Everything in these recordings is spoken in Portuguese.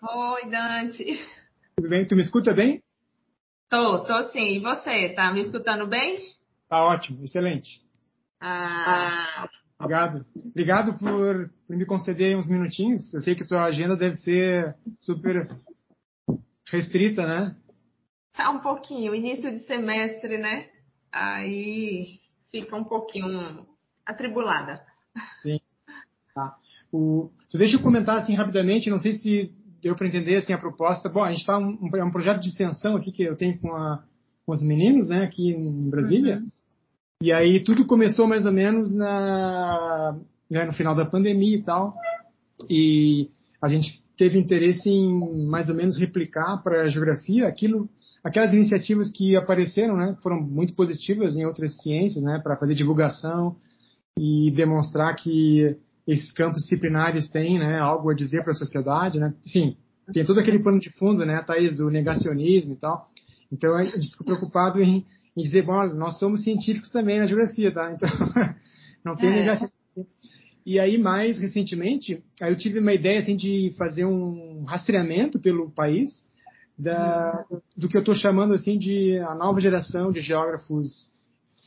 Oi, Dante. Tudo bem? Tu me escuta bem? Tô, tô sim. E você, tá me escutando bem? Tá ótimo, excelente. Ah. Obrigado. Obrigado por, por me conceder uns minutinhos. Eu sei que tua agenda deve ser super restrita, né? Tá um pouquinho, início de semestre, né? Aí fica um pouquinho atribulada. Sim. Tá. O, só deixa eu comentar assim rapidamente, não sei se deu para entender assim a proposta. Bom, a gente está um, é um projeto de extensão aqui que eu tenho com, a, com os meninos, né, aqui em Brasília. Uhum. E aí tudo começou mais ou menos na né, no final da pandemia e tal. E a gente teve interesse em mais ou menos replicar para a geografia aquilo aquelas iniciativas que apareceram, né, foram muito positivas em outras ciências, né, para fazer divulgação e demonstrar que esses campos disciplinares têm né, algo a dizer para a sociedade. Né? Sim, tem todo aquele pano de fundo, né, Thaís, do negacionismo e tal. Então a gente fica preocupado em, em dizer, bom, nós somos científicos também na geografia, tá? Então não tem é. negacionismo. E aí, mais recentemente, aí eu tive uma ideia assim, de fazer um rastreamento pelo país da, do que eu estou chamando assim de a nova geração de geógrafos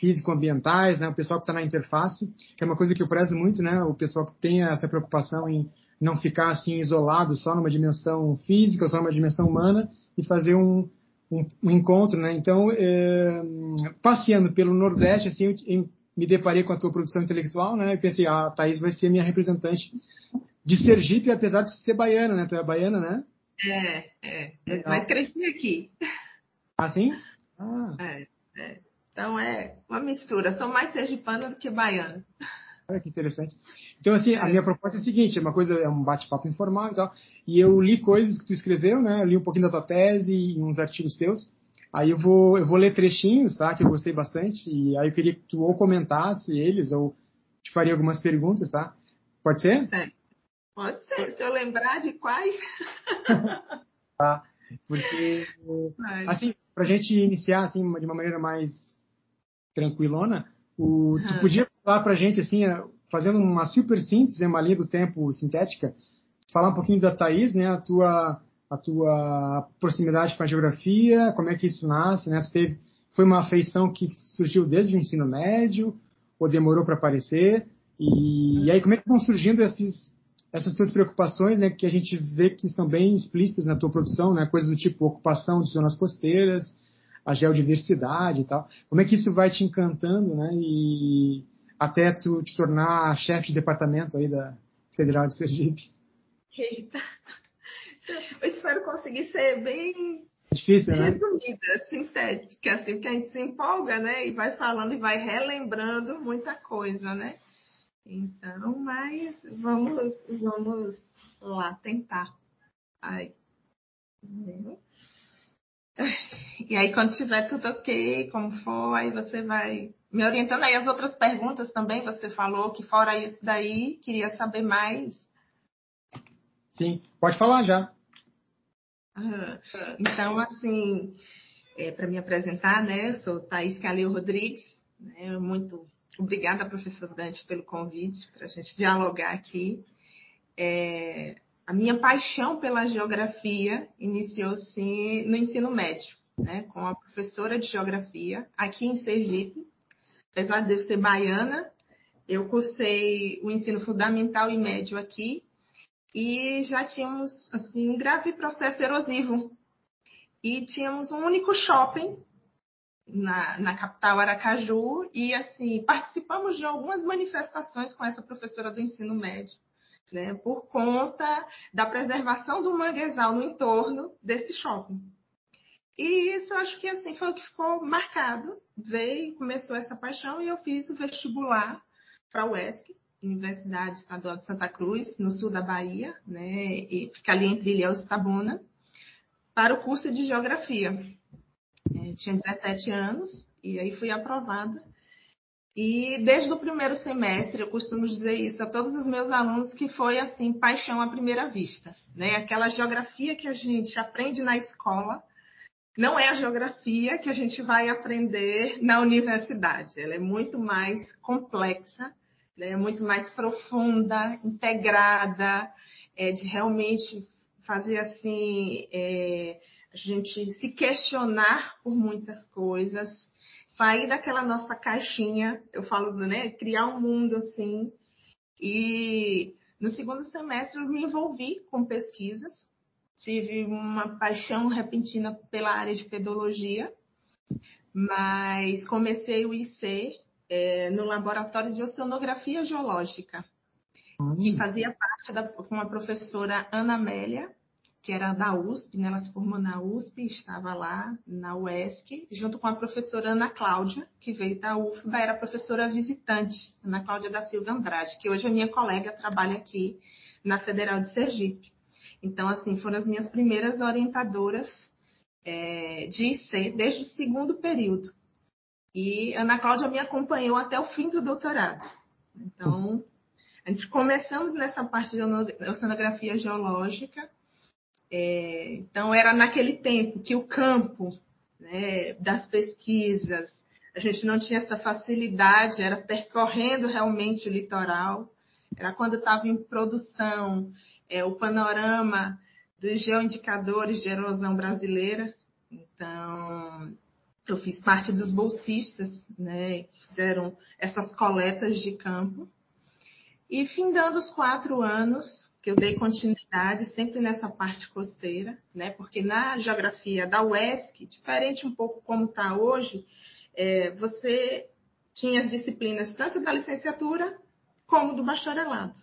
físico-ambientais, né, o pessoal que está na interface, que é uma coisa que eu prezo muito, né, o pessoal que tem essa preocupação em não ficar assim isolado só numa dimensão física, só numa dimensão humana e fazer um, um, um encontro, né? Então, é, passeando pelo Nordeste, assim, eu, eu, me deparei com a tua produção intelectual, né? E pensei, ah, a Thaís vai ser minha representante de Sergipe, apesar de ser baiana, né? Tu é baiana, né? É, é. Mas cresci aqui. Ah, sim? Ah. É, é. Então é uma mistura. Sou mais sergipana do que baiana. Olha que interessante. Então, assim, a minha proposta é a seguinte: é uma coisa, é um bate-papo informal e tal. E eu li coisas que tu escreveu, né? Eu li um pouquinho da tua tese e uns artigos teus. Aí eu vou, eu vou ler trechinhos, tá? Que eu gostei bastante. E aí eu queria que tu ou comentasse eles ou te faria algumas perguntas, tá? Pode ser? É. Pode ser. Se eu lembrar de quais. tá. Porque, assim, pra gente iniciar, assim, de uma maneira mais tranquilona. O. Tu podia falar para a gente, assim, fazendo uma super síntese, uma linha do tempo sintética, falar um pouquinho da Thaís, né? A tua, a tua proximidade com a geografia, como é que isso nasce, né? Tu teve, foi uma afeição que surgiu desde o ensino médio ou demorou para aparecer? E, e, aí como é que vão surgindo esses, essas tuas preocupações, né? Que a gente vê que são bem explícitas na tua produção, né? Coisas do tipo ocupação de zonas costeiras, a geodiversidade e tal. Como é que isso vai te encantando, né? E até tu te tornar chefe de departamento aí da Federal de Sergipe. Eita. Eu espero conseguir ser bem Difícil, né? resumida, sintética, assim, porque a gente se empolga, né? E vai falando e vai relembrando muita coisa, né? Então, mas vamos, vamos lá tentar. Ai. E aí, quando tiver tudo ok, como for, aí você vai me orientando. Aí as outras perguntas também, você falou que fora isso daí, queria saber mais. Sim, pode falar já. então, assim, é, para me apresentar, né, eu sou Thaís Calil Rodrigues, né, muito obrigada, professor Dante, pelo convite para a gente dialogar aqui. É, a minha paixão pela geografia iniciou-se no ensino médio, né, com a professora de geografia aqui em Sergipe. Apesar de eu ser baiana, eu cursei o ensino fundamental e médio aqui e já tínhamos assim um grave processo erosivo e tínhamos um único shopping na, na, capital Aracaju e assim participamos de algumas manifestações com essa professora do ensino médio né, por conta da preservação do manguezal no entorno desse shopping. E isso acho que assim foi o que ficou marcado. Veio, começou essa paixão e eu fiz o vestibular para a UESC, Universidade Estadual de Santa Cruz, no sul da Bahia, né, e fica ali entre Ilhéus e Tabuna, para o curso de Geografia. Eu tinha 17 anos e aí fui aprovada e desde o primeiro semestre, eu costumo dizer isso a todos os meus alunos, que foi assim, paixão à primeira vista. Né? Aquela geografia que a gente aprende na escola, não é a geografia que a gente vai aprender na universidade. Ela é muito mais complexa, né? é muito mais profunda, integrada, é de realmente fazia assim é, a gente se questionar por muitas coisas, sair daquela nossa caixinha, eu falo, né, criar um mundo assim. E no segundo semestre eu me envolvi com pesquisas, tive uma paixão repentina pela área de pedologia, mas comecei o IC é, no laboratório de oceanografia geológica, que hum. fazia parte da, com a professora Ana Amélia, que era da USP, né? ela se formou na USP, estava lá na UESC, junto com a professora Ana Cláudia, que veio da UFBA, era professora visitante, Ana Cláudia da Silva Andrade, que hoje é minha colega, trabalha aqui na Federal de Sergipe. Então, assim, foram as minhas primeiras orientadoras é, de IC, desde o segundo período. E Ana Cláudia me acompanhou até o fim do doutorado. Então, a gente começamos nessa parte de oceanografia geológica, é, então, era naquele tempo que o campo né, das pesquisas, a gente não tinha essa facilidade, era percorrendo realmente o litoral, era quando estava em produção é, o panorama dos geoindicadores de erosão brasileira. Então, eu fiz parte dos bolsistas, né, que fizeram essas coletas de campo. E findando os quatro anos, que eu dei continuidade sempre nessa parte costeira, né? Porque na geografia da UESC, diferente um pouco como está hoje, é, você tinha as disciplinas tanto da licenciatura como do bacharelado.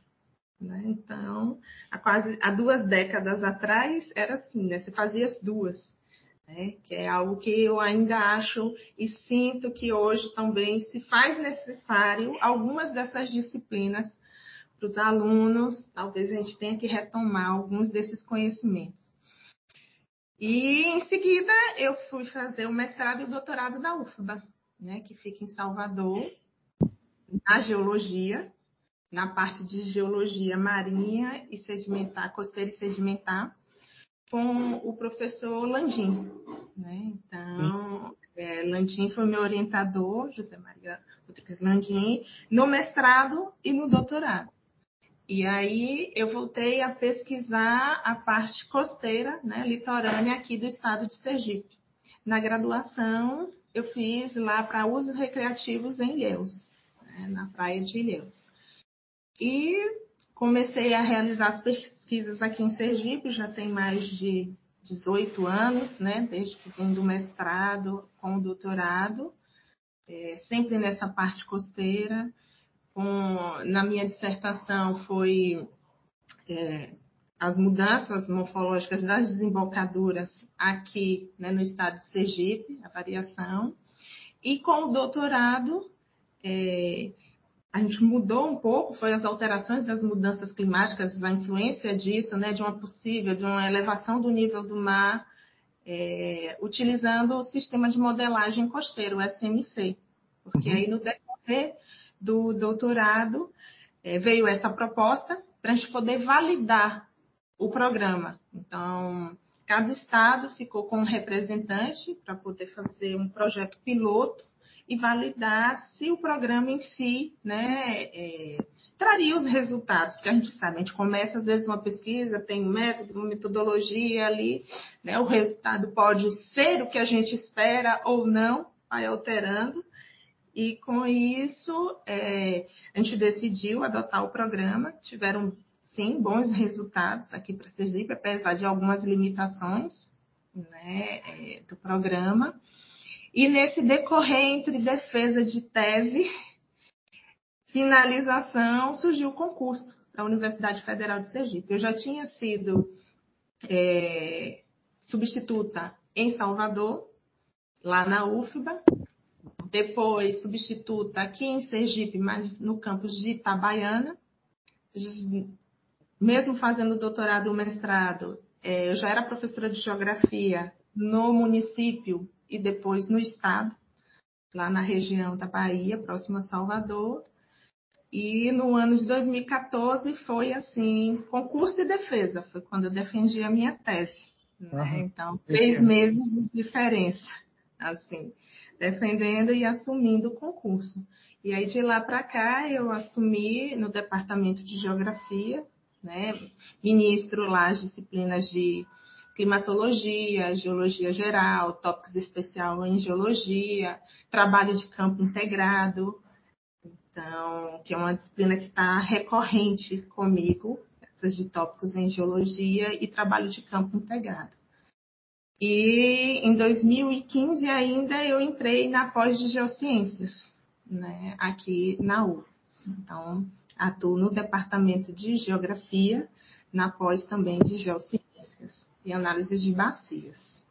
Né? Então, há quase há duas décadas atrás era assim, né? Você fazia as duas, né? Que é algo que eu ainda acho e sinto que hoje também se faz necessário algumas dessas disciplinas para os alunos, talvez a gente tenha que retomar alguns desses conhecimentos. E em seguida eu fui fazer o mestrado e o doutorado na UFBA, né, que fica em Salvador, na geologia, na parte de geologia marinha e sedimentar, costeira e sedimentar, com o professor Landim. Né? Então, é, Landim foi meu orientador, José Maria Rodrigues Landim, no mestrado e no doutorado. E aí eu voltei a pesquisar a parte costeira, né, litorânea aqui do estado de Sergipe. Na graduação, eu fiz lá para usos recreativos em Ilhéus, né, na praia de Ilhéus. E comecei a realizar as pesquisas aqui em Sergipe, já tem mais de 18 anos, né, desde que vim do mestrado com o doutorado, é, sempre nessa parte costeira com, na minha dissertação foi é, as mudanças morfológicas das desembocaduras aqui né, no estado de Sergipe, a variação. E com o doutorado, é, a gente mudou um pouco, foi as alterações das mudanças climáticas, a influência disso, né, de uma possível, de uma elevação do nível do mar, é, utilizando o sistema de modelagem costeiro, o SMC. Porque uhum. aí no decorrer do doutorado, é, veio essa proposta para a gente poder validar o programa. Então, cada estado ficou com um representante para poder fazer um projeto piloto e validar se o programa em si né, é, traria os resultados, porque a gente sabe, a gente começa às vezes uma pesquisa, tem um método, uma metodologia ali, né, o resultado pode ser o que a gente espera ou não, vai alterando, e com isso, é, a gente decidiu adotar o programa. Tiveram, sim, bons resultados aqui para Sergipe, apesar de algumas limitações né, é, do programa. E nesse decorrer entre defesa de tese, finalização, surgiu o concurso para a Universidade Federal de Sergipe. Eu já tinha sido é, substituta em Salvador, lá na UFBA, depois substituta aqui em Sergipe, mas no campus de Itabaiana. Mesmo fazendo doutorado e mestrado, é, eu já era professora de geografia no município e depois no estado, lá na região da Bahia, próxima a Salvador. E no ano de 2014 foi assim, concurso e defesa, foi quando eu defendi a minha tese. Né? Então, três meses de diferença, assim defendendo e assumindo o concurso. E aí de lá para cá eu assumi no departamento de geografia, né? Ministro lá as disciplinas de climatologia, geologia geral, tópicos especial em geologia, trabalho de campo integrado, então, que é uma disciplina que está recorrente comigo, essas de tópicos em geologia e trabalho de campo integrado. E em 2015 ainda eu entrei na pós de geociências, né, aqui na UFS. Então, atuo no departamento de geografia, na pós também de geociências e análise de bacias.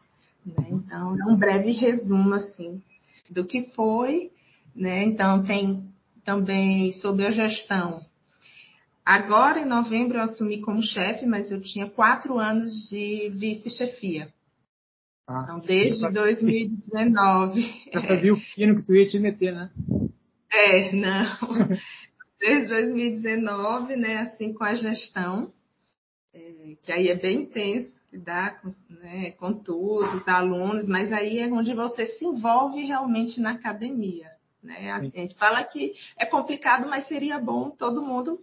Né? Então, é um breve resumo assim do que foi, né? Então tem também sobre a gestão. Agora, em novembro, eu assumi como chefe, mas eu tinha quatro anos de vice-chefia. Ah, então, desde 2019. Já sabia o fino que tu ia te meter, né? É, não. Desde 2019, né, assim, com a gestão, é, que aí é bem intenso, lidar com, né, com tudo, os alunos, mas aí é onde você se envolve realmente na academia. Né? A gente fala que é complicado, mas seria bom todo mundo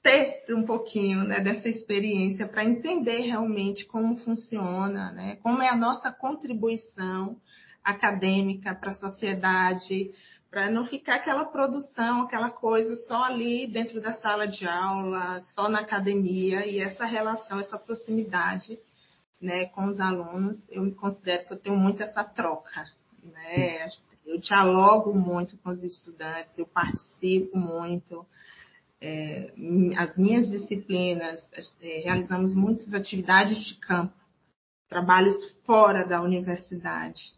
ter um pouquinho né, dessa experiência para entender realmente como funciona, né? como é a nossa contribuição acadêmica para a sociedade, para não ficar aquela produção, aquela coisa só ali dentro da sala de aula, só na academia, e essa relação, essa proximidade né, com os alunos, eu me considero que eu tenho muito essa troca. Né? Eu dialogo muito com os estudantes, eu participo muito. É, as minhas disciplinas, é, realizamos muitas atividades de campo, trabalhos fora da universidade.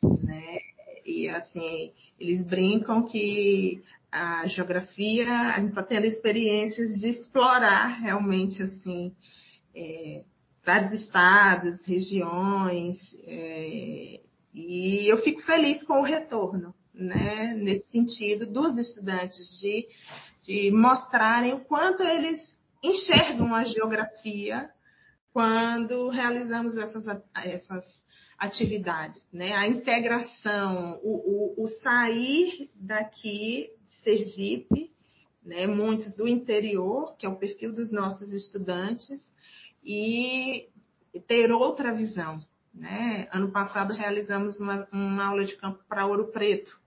Né? E assim, eles brincam que a geografia, a gente está tendo experiências de explorar realmente assim é, vários estados, regiões, é, e eu fico feliz com o retorno, né, nesse sentido, dos estudantes, de, de mostrarem o quanto eles enxergam a geografia quando realizamos essas, essas atividades, né? A integração, o, o, o sair daqui de Sergipe, né? Muitos do interior, que é o perfil dos nossos estudantes, e ter outra visão. Né? Ano passado realizamos uma, uma aula de campo para Ouro Preto.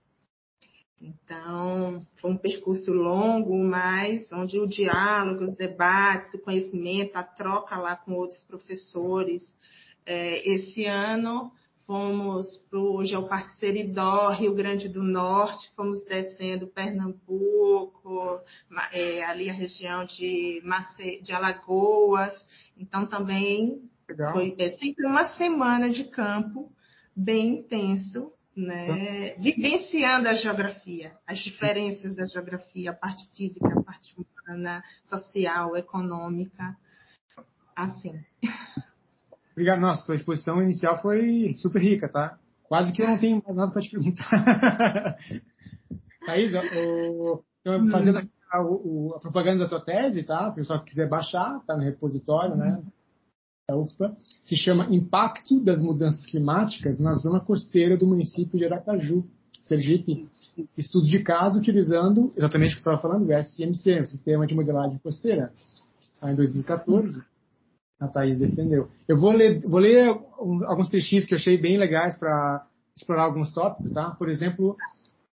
Então, foi um percurso longo, mas onde o diálogo, os debates, o conhecimento, a troca lá com outros professores. É, esse ano fomos para o Geoparque Seridó, Rio Grande do Norte, fomos descendo Pernambuco, é, ali a região de, Mace... de Alagoas, então também Legal. foi é, sempre uma semana de campo bem intenso, né? vivenciando a geografia, as diferenças da geografia, a parte física, a parte humana, social, econômica, assim. Obrigado. Nossa, sua exposição inicial foi super rica, tá? Quase que eu não tenho mais nada para te perguntar. Thaís, o, hum. fazendo a, a, a, propaganda da tua tese, tá? O pessoal que quiser baixar, tá no repositório, né? Da UFPA. Se chama Impacto das Mudanças Climáticas na Zona Costeira do município de Aracaju, Sergipe. Estudo de caso utilizando exatamente o que eu estava falando, o SMC, o Sistema de Modelagem Costeira. Está em 2014 a Thaís defendeu. Eu vou ler, vou ler alguns trechinhos que eu achei bem legais para explorar alguns tópicos, tá? Por exemplo,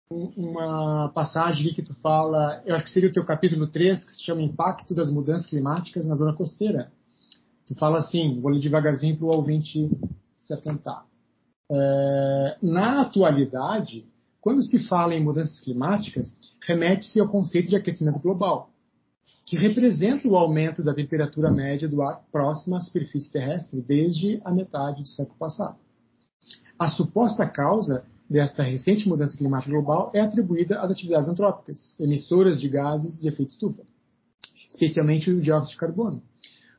uma passagem que tu fala, eu acho que seria o teu capítulo 3, que se chama Impacto das Mudanças Climáticas na Zona Costeira. Tu fala assim, vou ler devagarzinho para o ouvinte se atentar. É, na atualidade, quando se fala em mudanças climáticas, remete-se ao conceito de aquecimento global que representa o aumento da temperatura média do ar próximo à superfície terrestre desde a metade do século passado. A suposta causa desta recente mudança climática global é atribuída às atividades antrópicas, emissoras de gases de efeito estufa, especialmente o dióxido de carbono,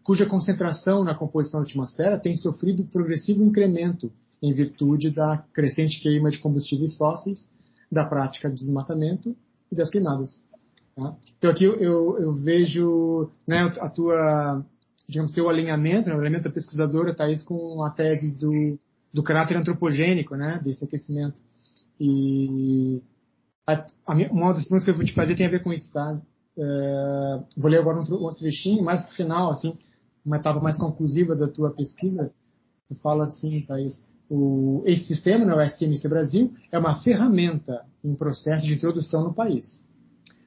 cuja concentração na composição da atmosfera tem sofrido progressivo incremento em virtude da crescente queima de combustíveis fósseis, da prática de desmatamento e das queimadas. Tá? Então aqui eu, eu, vejo né, a tua, digamos, teu alinhamento, né, o alinhamento da pesquisadora, Thaís, com a tese do, do caráter antropogênico né, desse aquecimento. E a, a, uma das perguntas que eu vou te fazer tem a ver com isso, tá? é, vou ler agora um outro trechinho, mais pro final, assim, uma etapa mais conclusiva da tua pesquisa. Tu fala assim, Thaís, o, esse sistema, né, o SMC Brasil, é uma ferramenta em processo de introdução no país.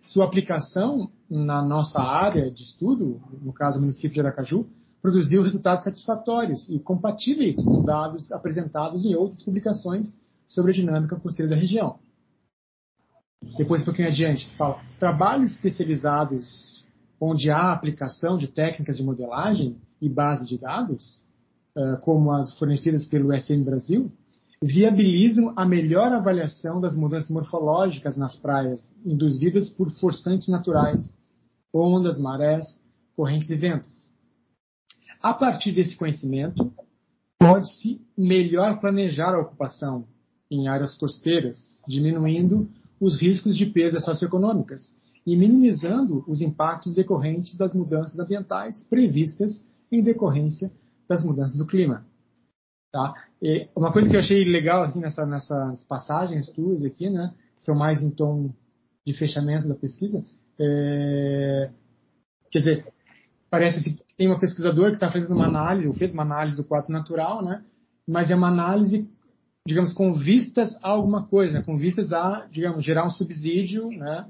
Sua aplicação na nossa área de estudo, no caso o município de Aracaju, produziu resultados satisfatórios e compatíveis com dados apresentados em outras publicações sobre a dinâmica costeira da região. Depois, um pouquinho adiante, tu fala, trabalhos especializados onde há aplicação de técnicas de modelagem e base de dados, eh, como as fornecidas pelo SM Brasil, viabilizam a melhor avaliação das mudanças morfológicas nas praias induzidas por forçantes naturais, ondas, marés, correntes e ventos. A partir desse conhecimento, pode-se melhor planejar a ocupação em áreas costeiras, diminuindo os riscos de perdas socioeconômicas e minimizando os impactos decorrentes das mudanças ambientais previstas em decorrência das mudanças do clima. Tá? E uma coisa que eu achei legal assim, nessa, nessas passagens tuas aqui, né, são mais em tom de fechamento da pesquisa, é, quer dizer, parece que tem uma pesquisadora que está fazendo uma análise, ou fez uma análise do quadro natural, né, mas é uma análise digamos, com vistas a alguma coisa, né? com vistas a, digamos, gerar um subsídio, né?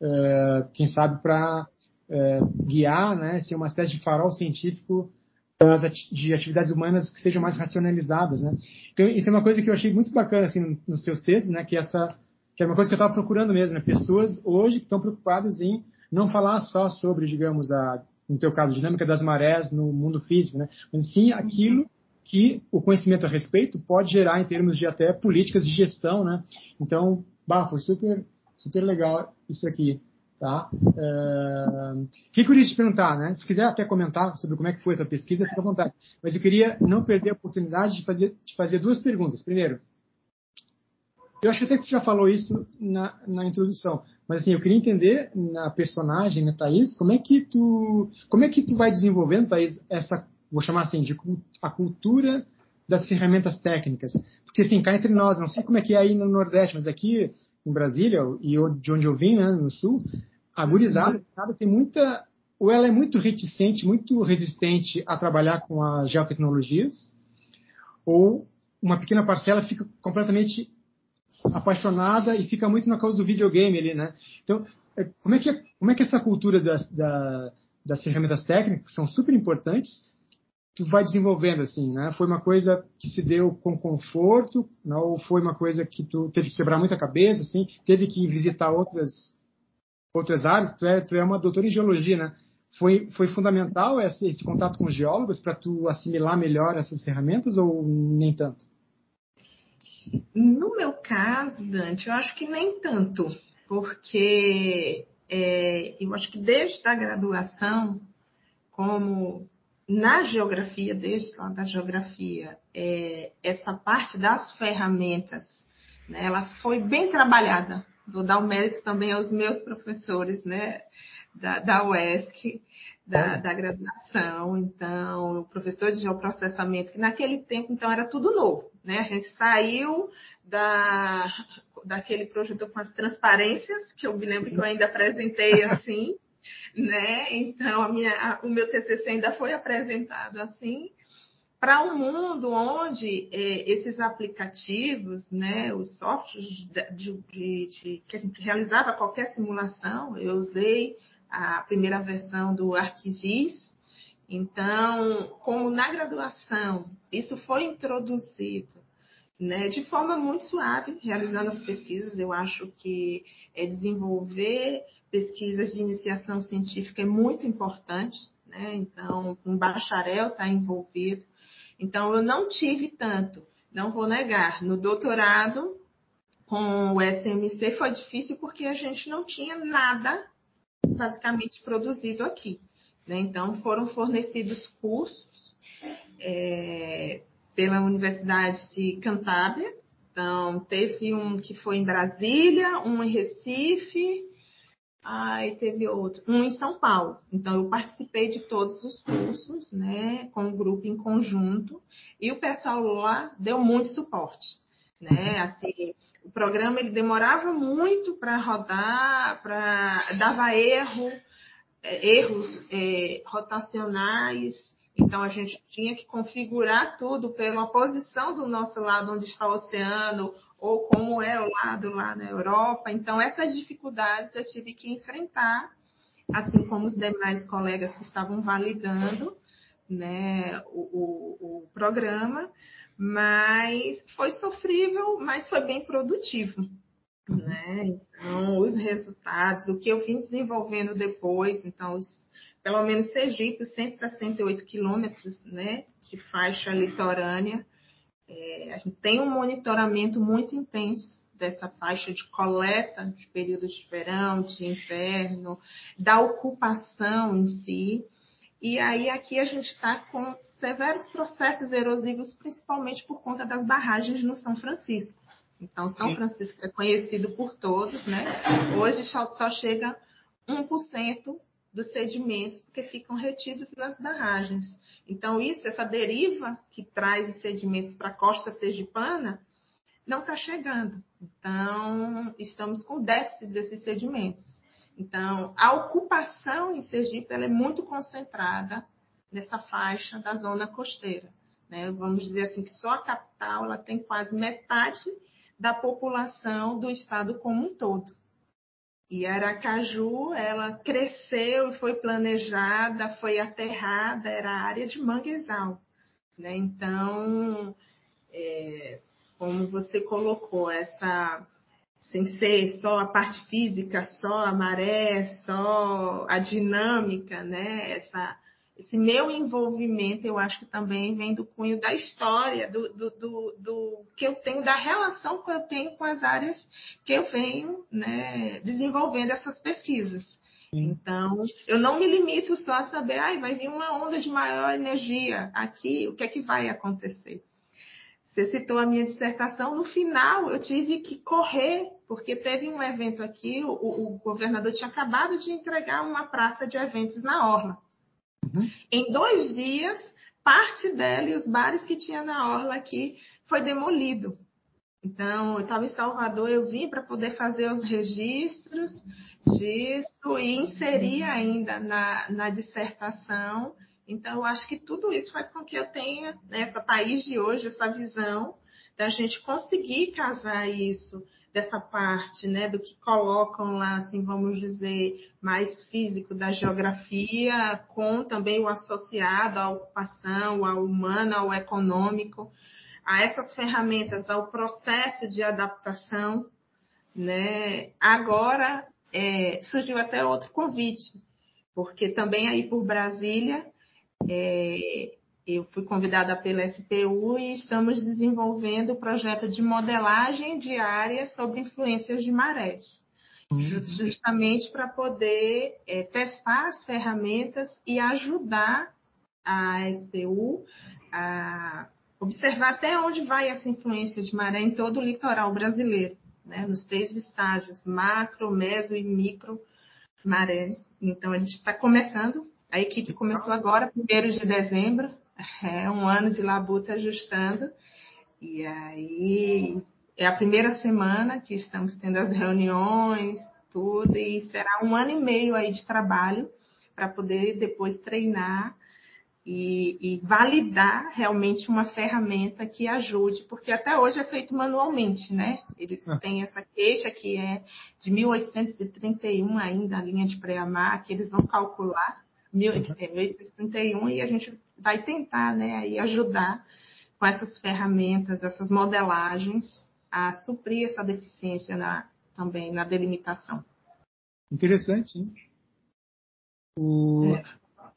Uh, quem sabe para é, guiar, né? Ser uma espécie de farol científico de atividades humanas que sejam mais racionalizadas, né? Então isso é uma coisa que eu achei muito bacana assim nos teus textos, né? Que essa que é uma coisa que eu estava procurando mesmo, né? Pessoas hoje que estão preocupadas em não falar só sobre, digamos, a no teu caso, a dinâmica das marés no mundo físico, né? Mas sim aquilo que o conhecimento a respeito pode gerar em termos de até políticas de gestão, né? Então, bah, foi super, super legal isso aqui, tá? O que eu queria te perguntar, né? Se quiser até comentar sobre como é que foi essa pesquisa, fica à vontade. Mas eu queria não perder a oportunidade de fazer, de fazer duas perguntas. Primeiro, eu acho até que tu já falou isso na, na introdução, mas assim, eu queria entender na personagem, na Thaís, como é que tu, como é que tu vai desenvolvendo, Thaís, essa vou chamar assim, de a cultura das ferramentas técnicas. Porque, assim, cá entre nós, não sei como é que é aí no Nordeste, mas aqui em Brasília, e de onde eu vim, né, no Sul, a gurizada tem muita, ou ela é muito reticente, muito resistente a trabalhar com as geotecnologias, ou uma pequena parcela fica completamente apaixonada e fica muito na causa do videogame ali, né? Então, é, como é que, como é que essa cultura das, da, das ferramentas técnicas, que são super importantes, tu vai desenvolvendo assim, né? Foi uma coisa que se deu com conforto, não? ou foi uma coisa que tu teve que quebrar muita cabeça, assim, teve que visitar outras outras áreas. Tu é, tu é uma doutora em geologia, né? Foi, foi fundamental esse, esse contato com os geólogos para tu assimilar melhor essas ferramentas ou nem tanto? No meu caso, Dante, eu acho que nem tanto, porque é, eu acho que desde a graduação, como na geografia, desde lá da geografia, é, essa parte das ferramentas, né, ela foi bem trabalhada. Vou dar o um mérito também aos meus professores, né, da, da UESC, da, da, graduação, então, o professor de geoprocessamento, que naquele tempo, então, era tudo novo, né, a gente saiu da, daquele projeto com as transparências, que eu me lembro que eu ainda apresentei assim, né? Então, a minha, a, o meu TCC ainda foi apresentado assim, para um mundo onde é, esses aplicativos, né, os softwares de, de, de, que a gente realizava qualquer simulação, eu usei a primeira versão do ArcGIS. Então, como na graduação isso foi introduzido né, de forma muito suave, realizando as pesquisas, eu acho que é desenvolver pesquisas de iniciação científica é muito importante, né? Então, um bacharel está envolvido. Então, eu não tive tanto, não vou negar. No doutorado, com o SMC, foi difícil porque a gente não tinha nada basicamente produzido aqui. Né? Então, foram fornecidos cursos é, pela Universidade de Cantábria. Então, teve um que foi em Brasília, um em Recife, Aí teve outro, um em São Paulo. Então eu participei de todos os cursos, né, com o grupo em conjunto, e o pessoal lá deu muito suporte. né? Assim, o programa ele demorava muito para rodar, para dava erro, é, erros é, rotacionais. Então a gente tinha que configurar tudo pela posição do nosso lado onde está o oceano ou como é lado lá na Europa. Então essas dificuldades eu tive que enfrentar, assim como os demais colegas que estavam validando, né, o, o, o programa mas foi sofrível, mas foi bem produtivo. Né? Então, os resultados, o que eu vim desenvolvendo depois, então, os, pelo menos Sergipe, os 168 quilômetros né, de faixa litorânea, é, a gente tem um monitoramento muito intenso dessa faixa de coleta de período de verão, de inverno, da ocupação em si. E aí aqui a gente está com severos processos erosivos, principalmente por conta das barragens no São Francisco. Então, São. Francisco é conhecido por todos, né? Hoje só chega 1% dos sedimentos que ficam retidos nas barragens. Então, isso, essa deriva que traz os sedimentos para a costa sergipana, não está chegando. Então, estamos com déficit desses sedimentos. Então, a ocupação em Sergipe é muito concentrada nessa faixa da zona costeira. Né? Vamos dizer assim que só a capital ela tem quase metade da população do estado como um todo. E Aracaju, ela cresceu foi planejada, foi aterrada, era área de manguezal. Né? Então, é, como você colocou, essa sem ser só a parte física, só a maré, só a dinâmica, né? Essa, esse meu envolvimento, eu acho que também vem do cunho da história, do, do, do, do, que eu tenho, da relação que eu tenho com as áreas que eu venho né, desenvolvendo essas pesquisas. Então, eu não me limito só a saber, ah, vai vir uma onda de maior energia aqui, o que é que vai acontecer? Você citou a minha dissertação, no final eu tive que correr, porque teve um evento aqui, o, o governador tinha acabado de entregar uma praça de eventos na Orla. Uhum. Em dois dias, parte dela e os bares que tinha na Orla aqui foi demolido. Então, eu estava em Salvador, eu vim para poder fazer os registros disso e inserir ainda na, na dissertação então, eu acho que tudo isso faz com que eu tenha né, essa país de hoje, essa visão da gente conseguir casar isso dessa parte, né, do que colocam lá, assim, vamos dizer, mais físico da geografia, com também o associado à ocupação, ao humano, ao econômico, a essas ferramentas, ao processo de adaptação, né? Agora é, surgiu até outro convite, porque também aí por Brasília é, eu fui convidada pela SPU e estamos desenvolvendo o projeto de modelagem diária sobre influências de marés, uhum. justamente para poder é, testar as ferramentas e ajudar a SPU a observar até onde vai essa influência de maré em todo o litoral brasileiro, né, nos três estágios, macro, meso e micro marés. Então, a gente está começando a equipe começou agora, 1 de dezembro, é um ano de labuta ajustando. E aí é a primeira semana que estamos tendo as reuniões, tudo, e será um ano e meio aí de trabalho para poder depois treinar e, e, validar realmente uma ferramenta que ajude, porque até hoje é feito manualmente, né? Eles ah. têm essa queixa que é de 1831 ainda, a linha de pré-amar, que eles vão calcular 1831 e a gente vai tentar né, aí ajudar com essas ferramentas, essas modelagens, a suprir essa deficiência na, também na delimitação. Interessante, hein? O... É.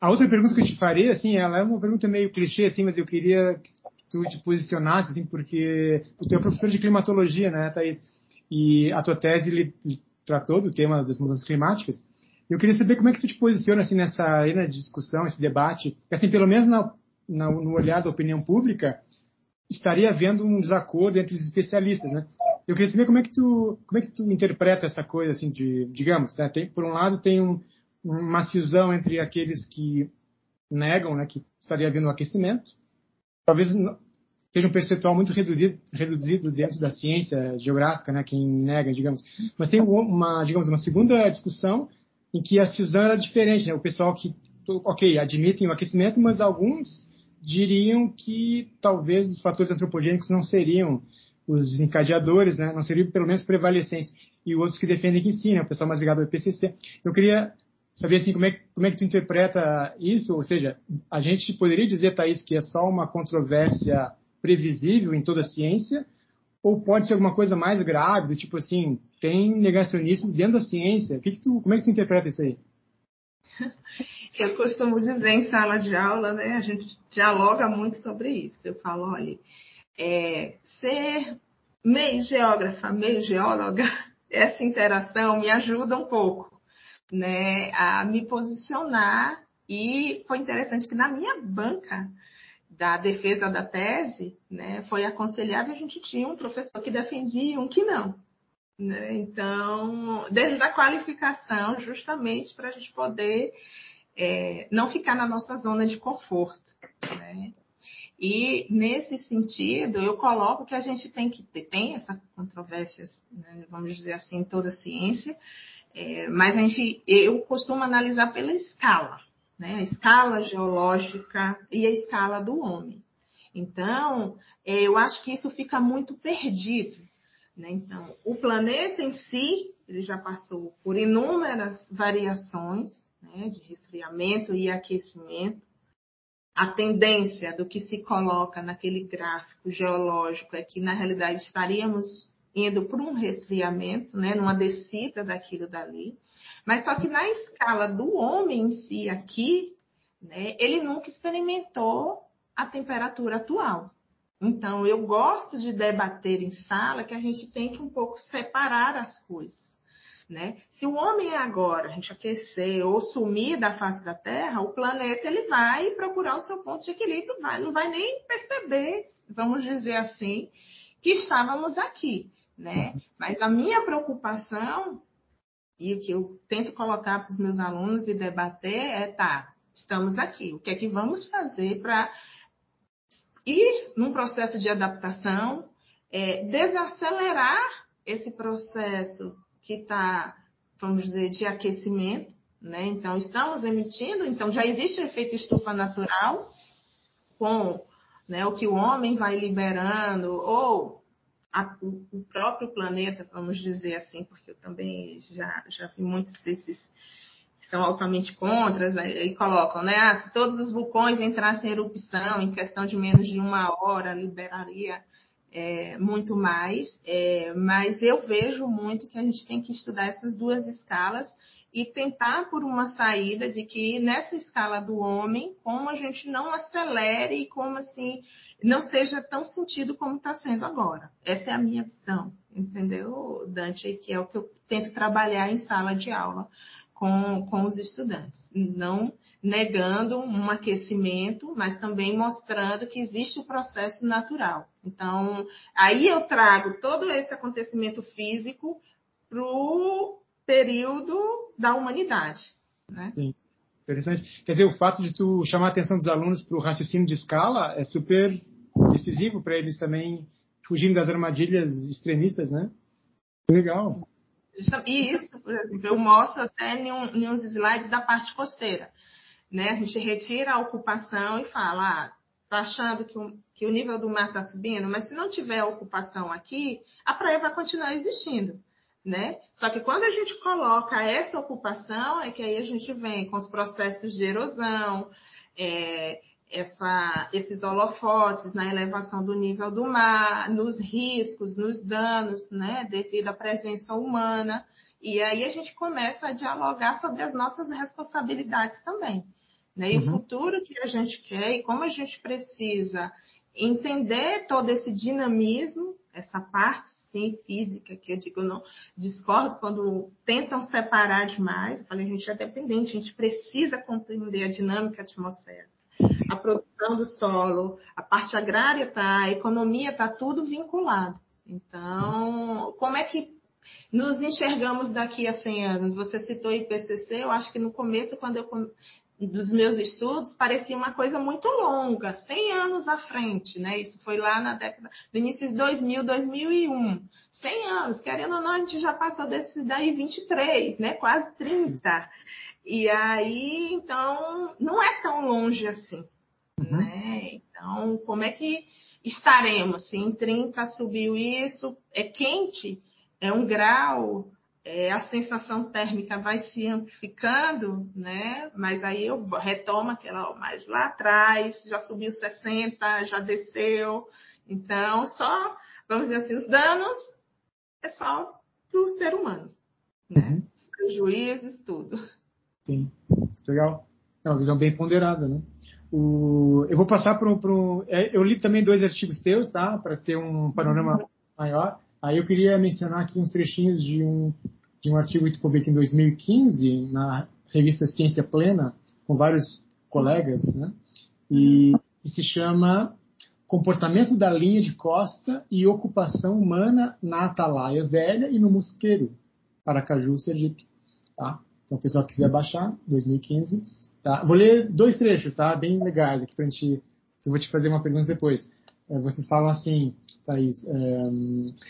A outra pergunta que eu te farei, assim, ela é uma pergunta meio clichê, assim, mas eu queria que tu te posicionasse, assim, porque tu é professor de climatologia, né, Thaís? E a tua tese ele, ele tratou do tema das mudanças climáticas. Eu queria saber como é que tu te posiciona assim nessa arena de discussão, esse debate, assim, pelo menos na, na, no olhar da opinião pública, estaria havendo um desacordo entre os especialistas, né? Eu queria saber como é que tu, como é que tu interpreta essa coisa assim de, digamos, né? Tem, por um lado tem um, uma cisão entre aqueles que negam, né, que estaria havendo um aquecimento, talvez seja um percentual muito reduzido, reduzido dentro da ciência geográfica, né, quem nega, digamos. Mas tem uma, digamos, uma segunda discussão em que a cisão era diferente, né? O pessoal que, ok, admitem o aquecimento, mas alguns diriam que talvez os fatores antropogênicos não seriam os desencadeadores, né? Não seriam pelo menos prevalecentes. E outros que defendem que sim, né? O pessoal mais ligado ao IPCC. Então, eu queria saber assim, como é, como é que tu interpreta isso, ou seja, a gente poderia dizer, Thaís, que é só uma controvérsia previsível em toda a ciência, ou pode ser alguma coisa mais grave, do tipo assim, tem negacionistas dentro da ciência. Que que tu, como é que tu interpreta isso aí? Eu costumo dizer em sala de aula, né? A gente dialoga muito sobre isso. Eu falo, olha, é, ser meio geógrafa, meio geóloga, essa interação me ajuda um pouco, né? A me posicionar. E foi interessante que na minha banca da defesa da tese, né, foi aconselhável, a gente tinha um professor que defendia e um que não. Né? Então, desde a qualificação, justamente para a gente poder é, não ficar na nossa zona de conforto. Né? E, nesse sentido, eu coloco que a gente tem que ter, tem essa controvérsia, né, vamos dizer assim, em toda a ciência, é, mas a gente, eu costumo analisar pela escala né? a escala geológica e a escala do homem. Então, é, eu acho que isso fica muito perdido. Né? Então, o planeta em si, ele já passou por inúmeras variações né, de resfriamento e aquecimento. A tendência do que se coloca naquele gráfico geológico é que, na realidade, estaríamos indo para um resfriamento, né, numa descida daquilo dali. Mas só que na escala do homem em si aqui, né, ele nunca experimentou a temperatura atual. Então, eu gosto de debater em sala que a gente tem que um pouco separar as coisas. Né? Se o homem agora, a gente aquecer ou sumir da face da Terra, o planeta ele vai procurar o seu ponto de equilíbrio, vai, não vai nem perceber, vamos dizer assim, que estávamos aqui. Né? Mas a minha preocupação e o que eu tento colocar para os meus alunos e debater é, tá, estamos aqui, o que é que vamos fazer para ir num processo de adaptação, é, desacelerar esse processo que está, vamos dizer, de aquecimento, né? Então, estamos emitindo, então já existe o efeito estufa natural com né, o que o homem vai liberando, ou a, o próprio planeta, vamos dizer assim, porque eu também já, já vi muitos desses que são altamente contras, né, e colocam, né? Ah, se todos os vulcões entrassem em erupção em questão de menos de uma hora, liberaria é, muito mais. É, mas eu vejo muito que a gente tem que estudar essas duas escalas e tentar por uma saída de que nessa escala do homem, como a gente não acelere e como assim não seja tão sentido como está sendo agora. Essa é a minha visão, entendeu, Dante? Que é o que eu tento trabalhar em sala de aula com, com os estudantes. Não negando um aquecimento, mas também mostrando que existe o processo natural. Então, aí eu trago todo esse acontecimento físico para o período da humanidade. Né? Sim. Interessante. Quer dizer, o fato de tu chamar a atenção dos alunos para o raciocínio de escala é super decisivo para eles também fugirem das armadilhas extremistas, né? Legal. E isso, por exemplo, eu mostro até em, um, em uns slides da parte costeira. Né? A gente retira a ocupação e fala, ah, tá achando que o, que o nível do mar está subindo, mas se não tiver ocupação aqui, a praia vai continuar existindo né? Só que quando a gente coloca essa ocupação, é que aí a gente vem com os processos de erosão, é, essa, esses holofotes na elevação do nível do mar, nos riscos, nos danos, né, devido à presença humana. E aí a gente começa a dialogar sobre as nossas responsabilidades também. Né? E uhum. o futuro que a gente quer e como a gente precisa entender todo esse dinamismo essa parte, sim, física, que eu digo, não discordo quando tentam separar demais. Eu falei, a gente é dependente, a gente precisa compreender a dinâmica atmosférica. A produção do solo, a parte agrária tá, a economia tá tudo vinculado. Então, como é que nos enxergamos daqui a 100 anos? Você citou IPCC, eu acho que no começo, quando eu dos meus estudos parecia uma coisa muito longa, 100 anos à frente, né? Isso foi lá na década, no início de 2000, 2001. 100 anos, querendo ou não, a gente já passou desse daí 23, né? Quase 30. E aí, então, não é tão longe assim, uhum. né? Então, como é que estaremos? Se em 30 subiu isso, é quente, é um grau, é, a sensação térmica vai se amplificando, né? Mas aí eu retomo aquela mais lá atrás, já subiu 60, já desceu. Então, só, vamos dizer assim, os danos é só para o ser humano, né? Uhum. Os prejuízos, tudo. Sim, legal. É uma visão bem ponderada, né? O, eu vou passar para um. É, eu li também dois artigos teus, tá? Para ter um panorama uhum. maior. Aí eu queria mencionar aqui uns trechinhos de um, de um artigo que publica em 2015 na revista Ciência Plena, com vários colegas, né? E, e se chama Comportamento da linha de costa e ocupação humana na Atalaia Velha e no Mosqueiro, Paracaju, Sergipe. Tá? Então, o pessoal que quiser baixar, 2015. Tá? Vou ler dois trechos, tá? Bem legais aqui pra gente. Eu vou te fazer uma pergunta depois. É, vocês falam assim, Thaís, é,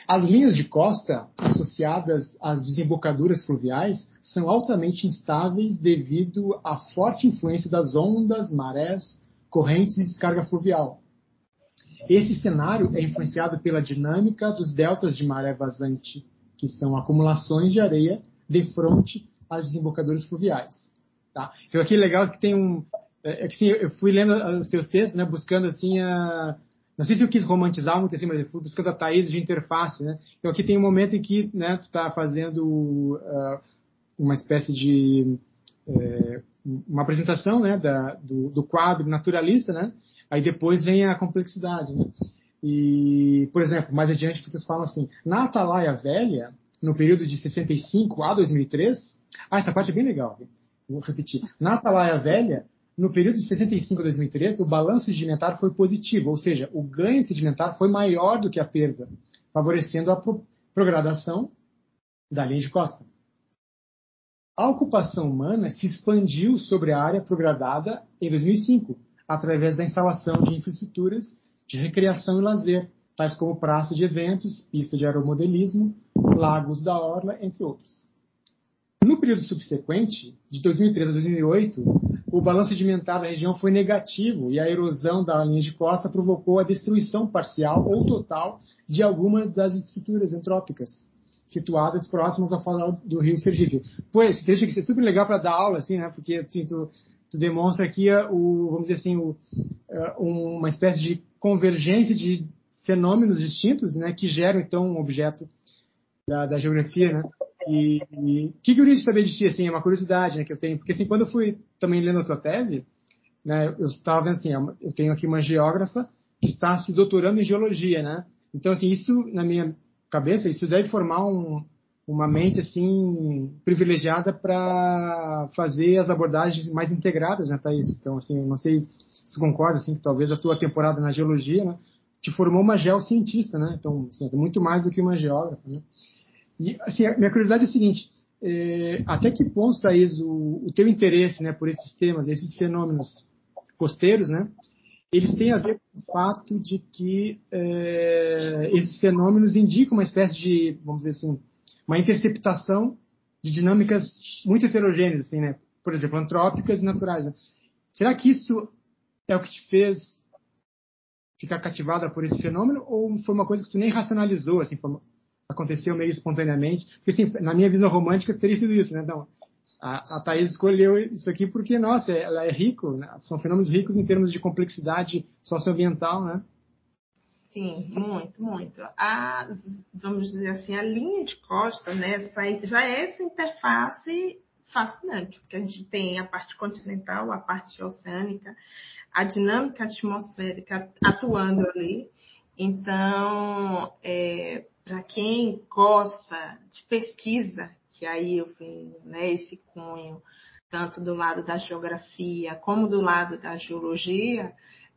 as linhas de costa associadas às desembocaduras fluviais são altamente instáveis devido à forte influência das ondas, marés, correntes e descarga fluvial. Esse cenário é influenciado pela dinâmica dos deltas de maré vazante, que são acumulações de areia de frente às desembocaduras fluviais. Tá? Então aqui é legal que tem um, é, é que, assim, eu fui lendo os teus textos, né, buscando assim a não sei se eu quis romantizar muito assim, mas fui buscando a Thaís de interface, né? Então aqui tem um momento em que, né, tu está fazendo uh, uma espécie de uh, uma apresentação, né, da, do, do, quadro naturalista, né? Aí depois vem a complexidade, né? E, por exemplo, mais adiante vocês falam assim, na Atalaia Velha, no período de 65 a 2003, ah, essa parte é bem legal, vou repetir. Na Atalaia Velha, no período de 65 a 2003, o balanço sedimentar foi positivo, ou seja, o ganho sedimentar foi maior do que a perda, favorecendo a pro progradação da linha de costa. A ocupação humana se expandiu sobre a área progradada em 2005, através da instalação de infraestruturas de recreação e lazer, tais como praça de eventos, pista de aeromodelismo, lagos da orla, entre outros. No período subsequente, de 2003 a 2008, o balanço sedimentar da região foi negativo e a erosão da linha de costa provocou a destruição parcial ou total de algumas das estruturas antrópicas situadas próximas ao falar do rio Sergipe. Pois, esse trecho aqui é super legal para dar aula, assim, né? Porque assim, tu, tu demonstra aqui o, vamos dizer assim, o, é, uma espécie de convergência de fenômenos distintos, né? Que geram então um objeto da, da geografia, né? E o que, que eu queria saber de ti, assim, é uma curiosidade né, que eu tenho, porque assim, quando eu fui também lendo a tua tese, né, eu estava vendo assim, é eu tenho aqui uma geógrafa que está se doutorando em geologia, né? Então, assim, isso, na minha cabeça, isso deve formar um, uma mente, assim, privilegiada para fazer as abordagens mais integradas, né, Thaís? Então, assim, não sei se concorda, assim, que talvez a tua temporada na geologia, né, te formou uma geocientista, né? Então, assim, é muito mais do que uma geógrafa, né? E, assim, a minha curiosidade é a seguinte, é, até que ponto, Thaís, o, o teu interesse né, por esses temas, esses fenômenos costeiros, né, eles têm a ver com o fato de que é, esses fenômenos indicam uma espécie de, vamos dizer assim, uma interceptação de dinâmicas muito heterogêneas, assim, né? por exemplo, antrópicas e naturais. Né? Será que isso é o que te fez ficar cativada por esse fenômeno ou foi uma coisa que tu nem racionalizou, assim, aconteceu meio espontaneamente. Porque, assim, na minha visão romântica, teria sido isso, né? Então, a, a Thaís escolheu isso aqui porque, nossa, ela é rico, né? são fenômenos ricos em termos de complexidade socioambiental, né? Sim, muito, muito. A, vamos dizer assim, a linha de costa, né, já é essa interface fascinante, porque a gente tem a parte continental, a parte oceânica, a dinâmica atmosférica atuando ali. Então, é, para quem gosta de pesquisa, que aí eu venho, né, esse cunho, tanto do lado da geografia como do lado da geologia,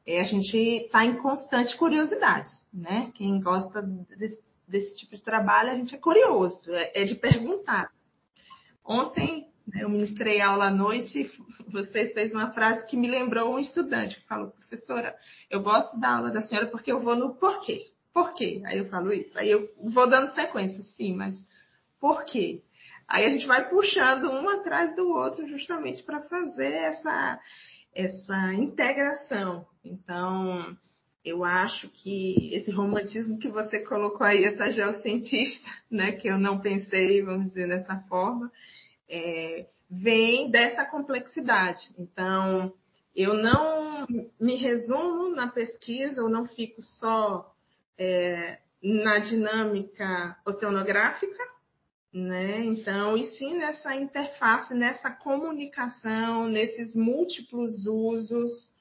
é, a gente está em constante curiosidade, né? Quem gosta desse, desse, tipo de trabalho, a gente é curioso, é, é de perguntar. Ontem, Eu ministrei aula à noite e você fez uma frase que me lembrou um estudante que falou, professora, eu gosto da aula da senhora porque eu vou no porquê. Por quê? Aí eu falo isso. Aí eu vou dando sequência, sim, mas por quê? Aí a gente vai puxando um atrás do outro justamente para fazer essa, essa integração. Então, eu acho que esse romantismo que você colocou aí, essa geocientista, né, que eu não pensei, vamos dizer, dessa forma, é, vem dessa complexidade. Então, eu não me resumo na pesquisa, eu não fico só é, na dinâmica oceanográfica, né? Então, e sim nessa interface, nessa comunicação, nesses múltiplos usos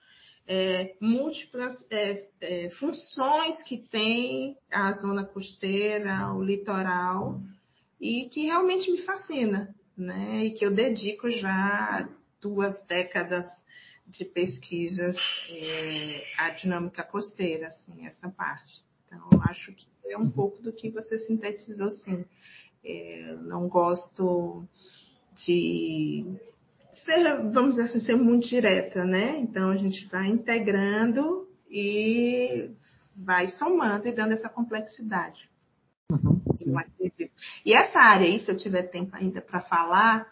é, múltiplas é, é, funções que tem a zona costeira, o litoral, e que realmente me fascina, né? E que eu dedico já duas décadas de pesquisas é, à dinâmica costeira, assim, essa parte. Então, acho que é um pouco do que você sintetizou, sim. É, não gosto de ser, vamos dizer assim, ser muito direta, né? Então a gente vai integrando e vai somando e dando essa complexidade. Uhum, e essa área aí, se eu tiver tempo ainda para falar,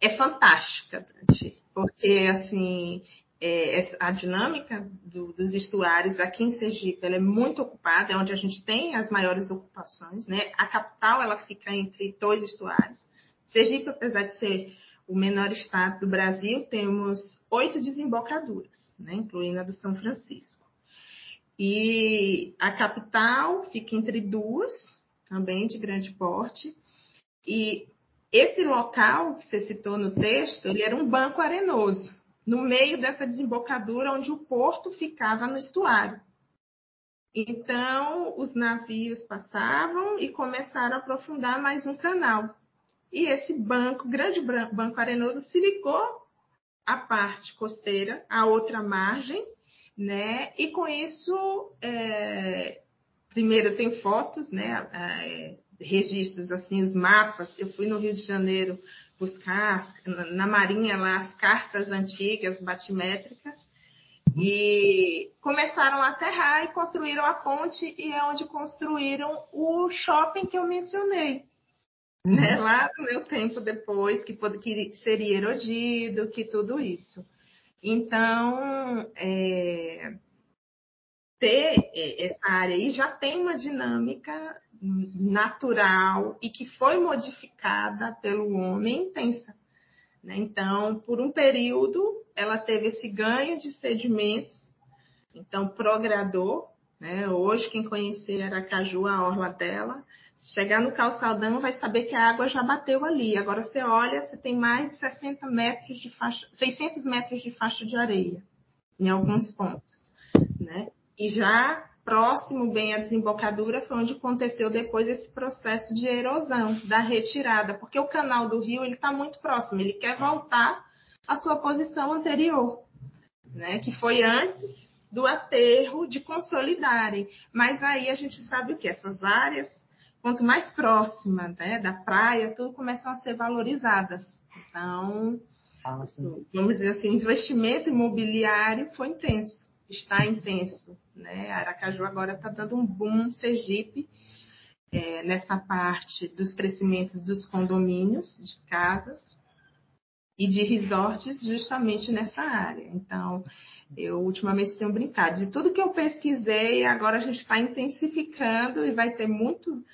é fantástica, Dante, porque assim é, a dinâmica do, dos estuários aqui em Sergipe é muito ocupada, é onde a gente tem as maiores ocupações, né? A capital ela fica entre dois estuários. Sergipe, apesar de ser o menor estado do Brasil, temos oito desembocaduras, né, incluindo a do São Francisco. E a capital fica entre duas, também de grande porte. E esse local que você citou no texto, ele era um banco arenoso, no meio dessa desembocadura onde o porto ficava no estuário. Então, os navios passavam e começaram a aprofundar mais um canal. E esse banco, grande banco arenoso, se ligou à parte costeira, à outra margem, né? E com isso, é, primeiro tem fotos, né? É, registros assim, os mapas. Eu fui no Rio de Janeiro buscar na Marinha lá as cartas antigas batimétricas e começaram a aterrar e construíram a ponte e é onde construíram o shopping que eu mencionei né? Uhum. Lá no meu tempo depois, que, que seria erodido, que tudo isso. Então, é, ter essa área aí já tem uma dinâmica natural e que foi modificada pelo homem intensa. Né? Então, por um período, ela teve esse ganho de sedimentos, então progrador. Né? Hoje, quem conhecer Aracaju, a orla dela, chegar no calçadão, vai saber que a água já bateu ali. Agora você olha, você tem mais de 60 metros de faixa, 600 metros de faixa de areia em alguns pontos, né? E já próximo bem à desembocadura foi onde aconteceu depois esse processo de erosão, da retirada, porque o canal do rio ele está muito próximo, ele quer voltar à sua posição anterior, né? Que foi antes do aterro de consolidarem. Mas aí a gente sabe o que essas áreas quanto mais próxima né, da praia, tudo começam a ser valorizadas. Então, ah, vamos dizer assim, investimento imobiliário foi intenso, está intenso. Né? Aracaju agora está dando um boom Sergipe é, nessa parte dos crescimentos dos condomínios de casas e de resorts justamente nessa área. Então, eu ultimamente tenho brincado. De tudo que eu pesquisei, agora a gente está intensificando e vai ter muito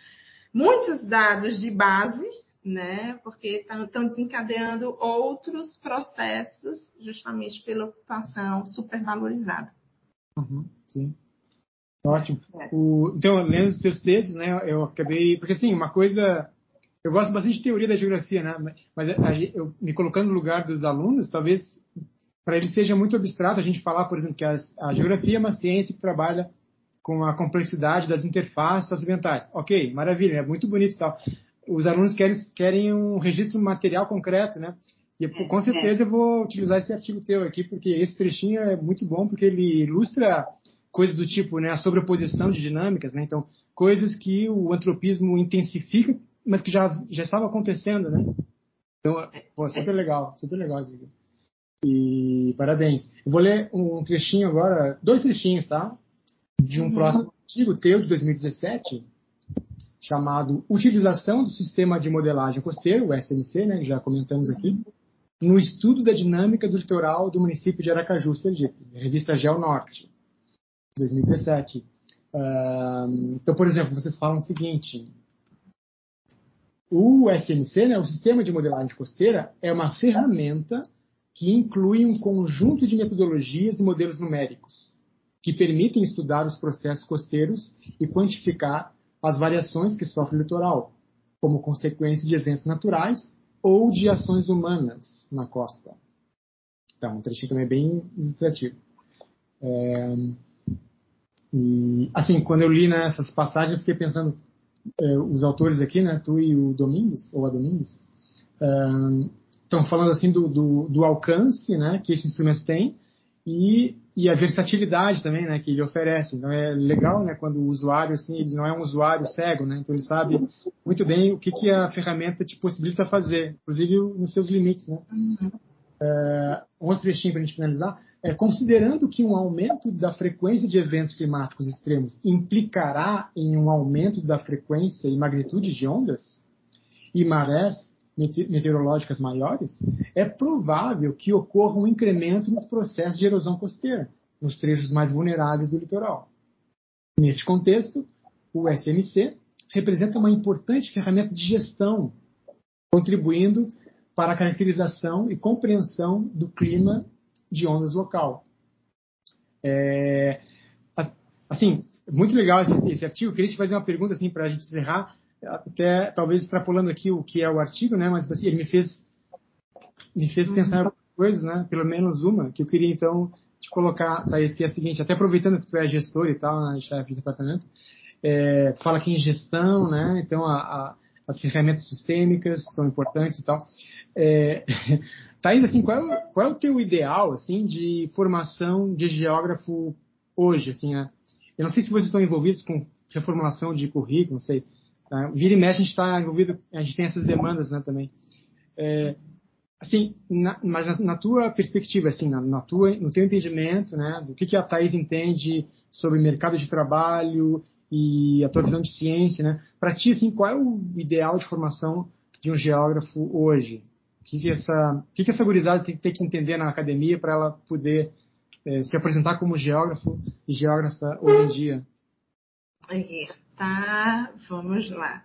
muitos dados de base, né? Porque estão desencadeando outros processos justamente pela ocupação supervalorizada. Uhum, sim. Ótimo. É. O, então, lendo os seus textos, né, eu acabei. Porque, assim, uma coisa. Eu gosto bastante de teoria da geografia, né? Mas a, eu, me colocando no lugar dos alunos, talvez para eles seja muito abstrato a gente falar, por exemplo, que as, a geografia é uma ciência que trabalha com a complexidade das interfaces ocidentais. Ok, maravilha, é muito bonito e tal. Os alunos querem, querem um registro material concreto, né? E é, com certeza é. eu vou utilizar esse artigo teu aqui, porque esse trechinho é muito bom, porque ele ilustra coisas do tipo, né, a sobreposição de dinâmicas, né? Então, coisas que o antropismo intensifica, mas que já, já estava acontecendo, né? Então, pô, super legal, super legal, Ziga. E parabéns. Eu vou ler um trechinho agora, dois trechinhos, tá? De um uhum. próximo artigo teu de 2017, chamado Utilização do Sistema de Modelagem Costeiro, o SMC, né, já comentamos aqui, no estudo da dinâmica do litoral do município de Aracaju, Sergipe, revista Geo Norte, 2017. Uh, então, por exemplo, vocês falam o seguinte: o SMC, né, o Sistema de Modelagem Costeira, é uma ferramenta que inclui um conjunto de metodologias e modelos numéricos que permitem estudar os processos costeiros e quantificar as variações que sofre o litoral, como consequência de eventos naturais ou de ações humanas na costa. Então, um trechinho também bem ilustrativo. É, e, assim, quando eu li nessas né, passagens, eu fiquei pensando, é, os autores aqui, né, tu e o Domingues, ou a Domingues, estão é, falando assim do, do, do, alcance né, que esse instrumento tem e, e a versatilidade também né, que ele oferece. Então é legal né, quando o usuário, assim, ele não é um usuário cego, né, então ele sabe muito bem o que, que a ferramenta te possibilita fazer, inclusive nos seus limites. Né. Uhum. É, um outro trechinho para a gente finalizar. É, considerando que um aumento da frequência de eventos climáticos extremos implicará em um aumento da frequência e magnitude de ondas e marés meteorológicas maiores, é provável que ocorra um incremento nos processos de erosão costeira, nos trechos mais vulneráveis do litoral. Neste contexto, o SMC representa uma importante ferramenta de gestão, contribuindo para a caracterização e compreensão do clima de ondas local. É, assim, muito legal esse, esse artigo. Eu queria te fazer uma pergunta assim para a gente encerrar, até talvez extrapolando aqui o que é o artigo, né? Mas assim, ele me fez me fez uhum. pensar em algumas coisas, né? Pelo menos uma que eu queria então te colocar, Thaís, que é a seguinte, até aproveitando que tu é gestor e tal, né, chefe de departamento, é, tu fala aqui em gestão, né? Então a, a, as ferramentas sistêmicas são importantes e tal. É, Thaís, assim, qual é, qual é o teu ideal, assim, de formação de geógrafo hoje, assim, né? Eu não sei se vocês estão envolvidos com reformulação de currículo, não sei. Tá? Vira e mexe, a gente está envolvido, a gente tem essas demandas, né, também. É, assim, na, mas na, na, tua perspectiva, assim, na, na, tua, no teu entendimento, né, do que, que a Thaís entende sobre mercado de trabalho e a tua visão de ciência, né, para ti, assim, qual é o ideal de formação de um geógrafo hoje? O que, que essa, que, que essa gurizada tem, que entender na academia para ela poder é, se apresentar como geógrafo e geógrafa hoje em dia? É, tá, vamos lá.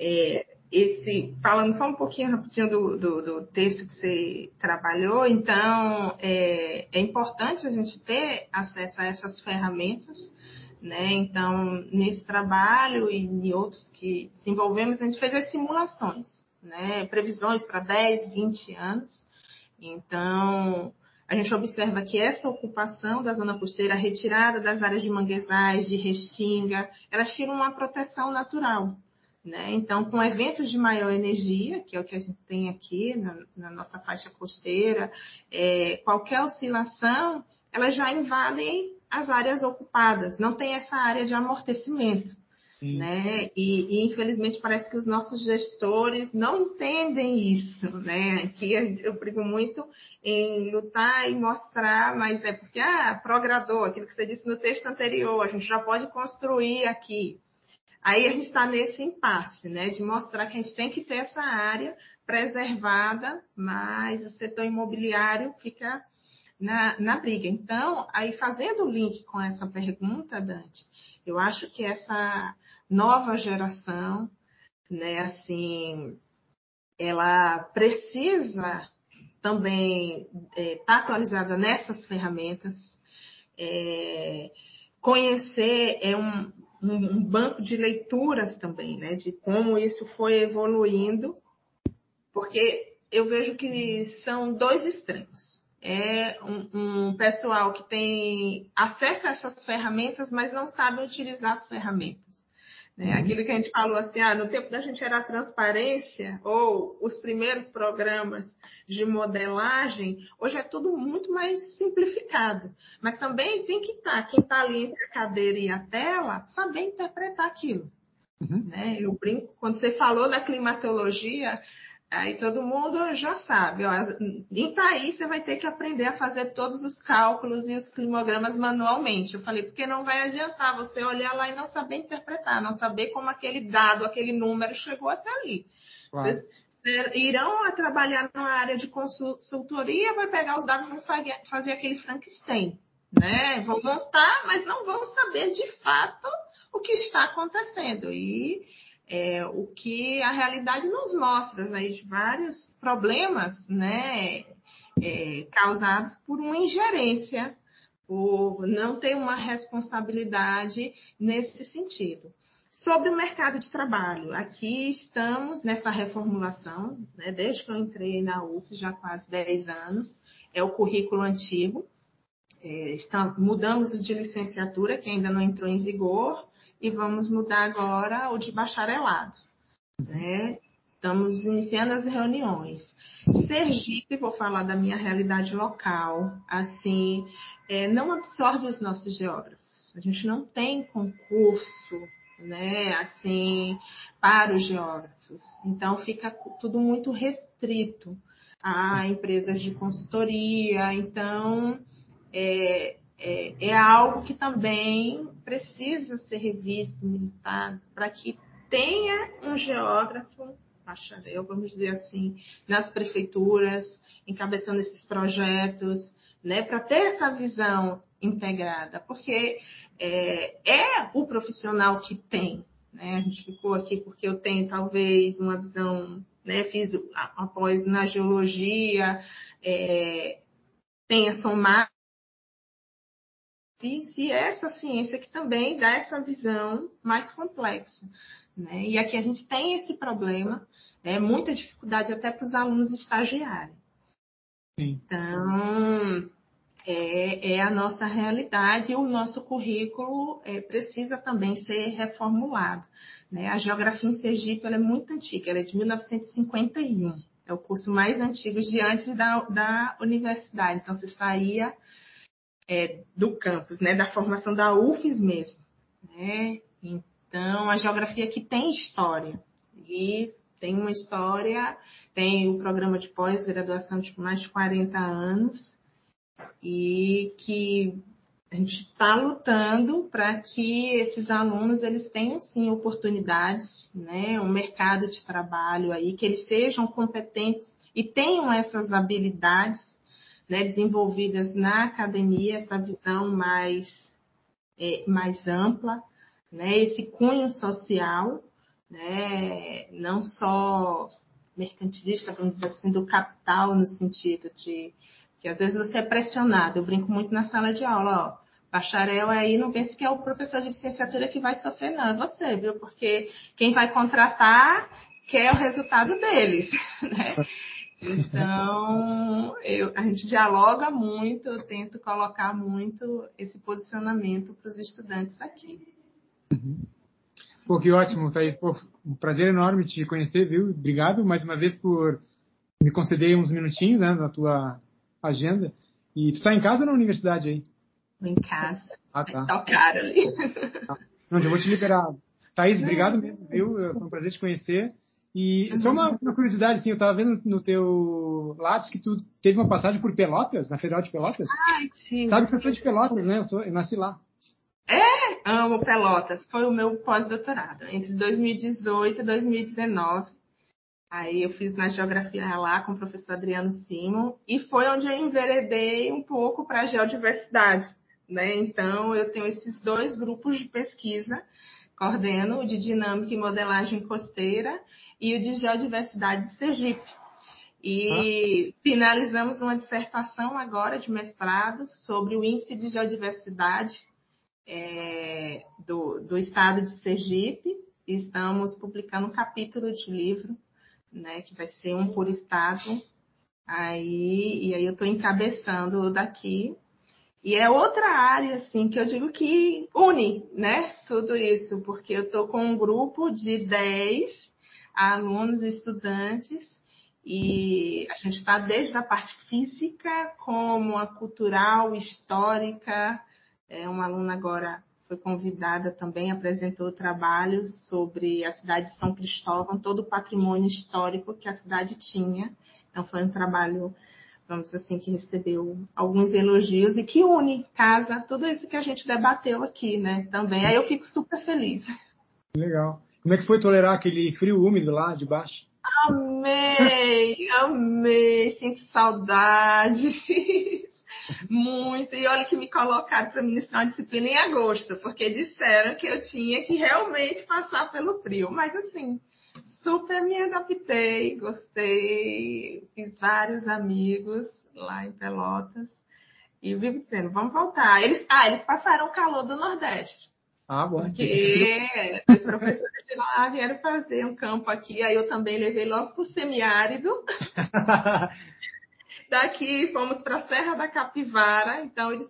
É, esse, falando só um pouquinho rapidinho do, do, do texto que você trabalhou, então é, é, importante a gente ter acesso a essas ferramentas, né? Então, nesse trabalho e em outros que desenvolvemos, a gente fez as simulações né, previsões para 10, 20 anos. Então, a gente observa que essa ocupação da zona costeira, retirada das áreas de manguezais, de restinga, elas tiram uma proteção natural. Né? Então, com eventos de maior energia, que é o que a gente tem aqui na, na nossa faixa costeira, é, qualquer oscilação, elas já invadem as áreas ocupadas, não tem essa área de amortecimento. Né? E, e, infelizmente parece que os nossos gestores não entendem isso, né? Aqui eu brigo muito em lutar e mostrar, mas é porque, ah, progrador, aquilo que você disse no texto anterior, a gente já pode construir aqui. Aí a gente está nesse impasse, né? De mostrar que a gente tem que ter essa área preservada, mas o setor imobiliário fica na, na briga. Então, aí fazendo o link com essa pergunta, Dante, eu acho que essa nova geração, né, assim, ela precisa também estar é, tá atualizada nessas ferramentas, é, conhecer é um, um, banco de leituras também, né, de como isso foi evoluindo, porque eu vejo que são dois extremos é um, um, pessoal que tem acesso a essas ferramentas, mas não sabe utilizar as ferramentas. Né? Uhum. Aquilo que a gente falou assim, ah, no tempo da gente era a transparência, ou os primeiros programas de modelagem, hoje é tudo muito mais simplificado. Mas também tem que estar, tá, quem está ali entre a cadeira e a tela, saber interpretar aquilo. Uhum. Né? Eu brinco, quando você falou da climatologia, Aí todo mundo já sabe, ó, em você vai ter que aprender a fazer todos os cálculos e os climogramas manualmente. Eu falei, porque não vai adiantar você olhar lá e não saber interpretar, não saber como aquele dado, aquele número chegou até ali. Claro. Vocês irão trabalhar na área de consultoria, vai pegar os dados e vão fazer aquele Frankenstein. Né? Vão montar, mas não vão saber de fato o que está acontecendo. E é, o que a realidade nos mostra aí de vários problemas né, é, causados por uma ingerência, por não ter uma responsabilidade nesse sentido. Sobre o mercado de trabalho, aqui estamos nessa reformulação, né, desde que eu entrei na UF, já quase 10 anos, é o currículo antigo. É, está, mudamos o de licenciatura, que ainda não entrou em vigor, e vamos mudar agora o de bacharelado. Né? Estamos iniciando as reuniões. Sergipe, vou falar da minha realidade local, assim, é, não absorve os nossos geógrafos. A gente não tem concurso, né, assim, para os geógrafos. Então fica tudo muito restrito a empresas de consultoria. Então é, é, é algo que também precisa ser revisto, militado, para que tenha um geógrafo bacharel, vamos dizer assim, nas prefeituras, encabeçando esses projetos, né, para ter essa visão integrada, porque é, é, o profissional que tem, né, a gente ficou aqui porque eu tenho talvez uma visão, né, fiz após na geologia, é, tenha somado e essa ciência que também dá essa visão mais complexa. Né? E aqui a gente tem esse problema, né? muita dificuldade até para os alunos estagiarem. Sim. Então, é, é, a nossa realidade e o nosso currículo é, precisa também ser reformulado. Né? A geografia em Sergipe é muito antiga, ela é de 1951. É o curso mais antigo de antes da, da universidade. Então, você saía é, do campus, né, da formação da UFES mesmo. Né? Então, a geografia aqui tem história. E tem uma história, tem o um programa de pós-graduação de mais de 40 anos, e que a gente está lutando para que esses alunos eles tenham sim oportunidades, né, um mercado de trabalho aí, que eles sejam competentes e tenham essas habilidades né, desenvolvidas na academia, essa visão mais, é, mais ampla, né, esse cunho social, né, não só mercantilista, vamos dizer assim, do capital, no sentido de que às vezes você é pressionado. Eu brinco muito na sala de aula, ó. Bacharel aí, não pense que é o professor de licenciatura que vai sofrer, não, é você, viu? Porque quem vai contratar quer o resultado deles, né? Então, eu, a gente dialoga muito, eu tento colocar muito esse posicionamento para os estudantes aqui. Uhum. Pô, que ótimo, Thaís. Pô, um prazer enorme te conhecer, viu? Obrigado mais uma vez por me conceder uns minutinhos né, na tua agenda. E tu está em casa ou na universidade aí? Em casa. Ah, tá. Está caro ali. Não, já vou te liberar. Thaís, obrigado mesmo, viu? Foi um prazer te conhecer. E uhum. só uma, uma, curiosidade, assim, eu estava vendo no teu Lattes que tu teve uma passagem por Pelotas, na Federal de Pelotas. Ai, sim. Sabe que eu sou de Pelotas, né? Eu, sou, eu nasci lá. É, amo Pelotas. Foi o meu pós-doutorado, entre 2018 e 2019. Aí eu fiz na geografia lá com o professor Adriano Simon e foi onde eu enveredei um pouco para a geodiversidade. Né? Então, eu tenho esses dois grupos de pesquisa coordeno o de Dinâmica e Modelagem Costeira e o de Geodiversidade de Sergipe. E ah. finalizamos uma dissertação agora de mestrado sobre o índice de geodiversidade é, do, do estado de Sergipe. E estamos publicando um capítulo de livro, né, que vai ser um por estado. Aí, e aí eu estou encabeçando daqui e é outra área, assim, que eu digo que une, né, tudo isso, porque eu estou com um grupo de 10 alunos e estudantes e a gente está desde a parte física, como a cultural, histórica, é uma aluna agora foi convidada também, apresentou trabalhos sobre a cidade de São Cristóvão, todo o patrimônio histórico que a cidade tinha. Então foi um trabalho, vamos dizer assim, que recebeu alguns elogios e que une, casa, tudo isso que a gente debateu aqui, né? Também. Aí eu fico super feliz. Legal. Como é que foi tolerar aquele frio úmido lá de baixo? Amei, amei, sinto saudade. Muito. E olha que me colocaram para ministrar uma disciplina em agosto, porque disseram que eu tinha que realmente passar pelo frio. Mas assim, super me adaptei, gostei, fiz vários amigos lá em Pelotas. E vivo dizendo, vamos voltar. Eles, ah, eles passaram o calor do Nordeste. Ah, bom. Porque os professores de lá vieram fazer um campo aqui, aí eu também levei logo para o semiárido. Daqui fomos para a Serra da Capivara, então eles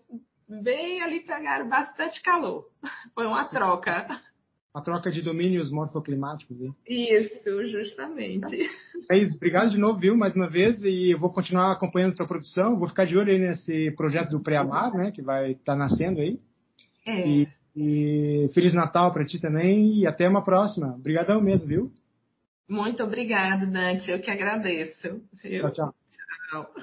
bem ali pegaram bastante calor. Foi uma troca. Uma troca de domínios morfoclimáticos. Hein? Isso, justamente. É isso, obrigado de novo, viu, mais uma vez, e eu vou continuar acompanhando a tua produção, vou ficar de olho aí nesse projeto do Pré-Amar, né, que vai estar tá nascendo aí. É. E e Feliz Natal para ti também e até uma próxima. Obrigadão mesmo, viu? Muito obrigado, Dante. Eu que agradeço. Tchau, tchau. Tchau.